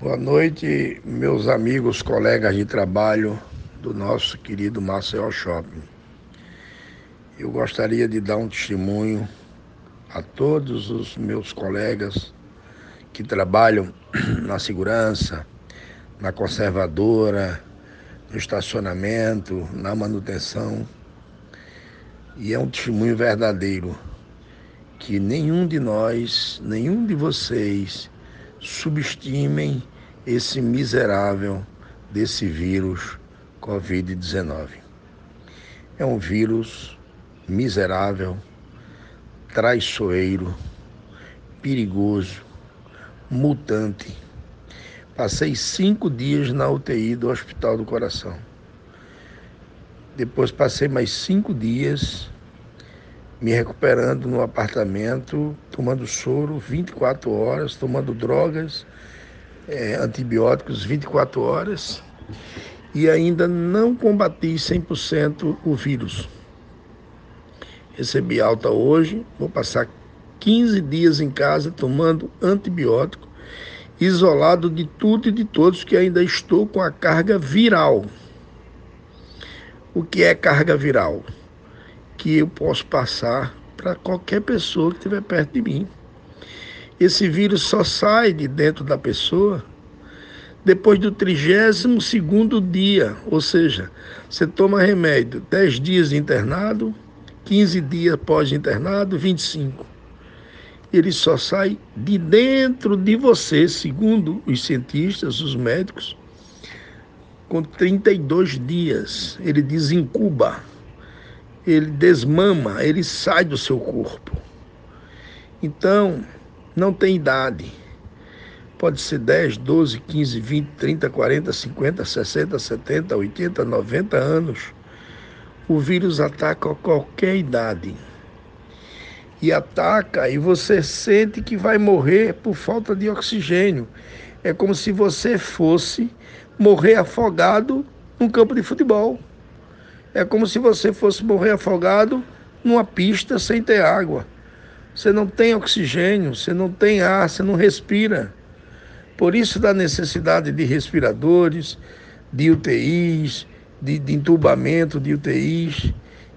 Boa noite, meus amigos, colegas de trabalho do nosso querido Marcel Shopping. Eu gostaria de dar um testemunho a todos os meus colegas que trabalham na segurança, na conservadora, no estacionamento, na manutenção. E é um testemunho verdadeiro que nenhum de nós, nenhum de vocês subestimem esse miserável desse vírus Covid-19. É um vírus miserável, traiçoeiro, perigoso, mutante. Passei cinco dias na UTI do Hospital do Coração. Depois passei mais cinco dias me recuperando no apartamento, tomando soro 24 horas, tomando drogas, é, antibióticos 24 horas e ainda não combati 100% o vírus. Recebi alta hoje, vou passar 15 dias em casa tomando antibiótico, isolado de tudo e de todos, que ainda estou com a carga viral. O que é carga viral? Que eu posso passar para qualquer pessoa que estiver perto de mim. Esse vírus só sai de dentro da pessoa depois do 32 segundo dia, ou seja, você toma remédio 10 dias internado, 15 dias pós-internado, 25. Ele só sai de dentro de você, segundo os cientistas, os médicos, com 32 dias. Ele desincuba ele desmama, ele sai do seu corpo. Então, não tem idade. Pode ser 10, 12, 15, 20, 30, 40, 50, 60, 70, 80, 90 anos. O vírus ataca a qualquer idade. E ataca e você sente que vai morrer por falta de oxigênio. É como se você fosse morrer afogado num campo de futebol. É como se você fosse morrer afogado numa pista sem ter água. Você não tem oxigênio, você não tem ar, você não respira. Por isso da necessidade de respiradores, de UTIs, de, de entubamento de UTIs.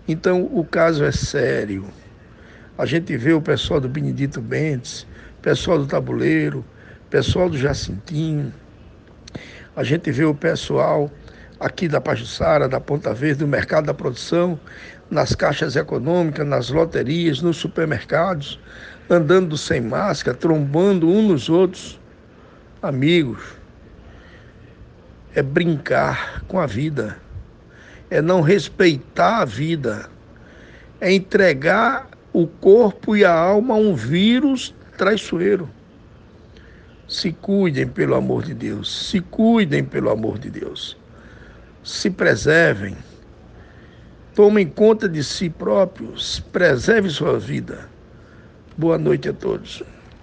Então o caso é sério. A gente vê o pessoal do Benedito Bentes, pessoal do Tabuleiro, pessoal do Jacintinho. A gente vê o pessoal aqui da Pajussara, da Ponta Verde, do mercado da produção, nas caixas econômicas, nas loterias, nos supermercados, andando sem máscara, trombando uns nos outros. Amigos, é brincar com a vida, é não respeitar a vida, é entregar o corpo e a alma a um vírus traiçoeiro. Se cuidem, pelo amor de Deus, se cuidem, pelo amor de Deus se preservem, tomem conta de si próprios, preservem sua vida. Boa noite a todos.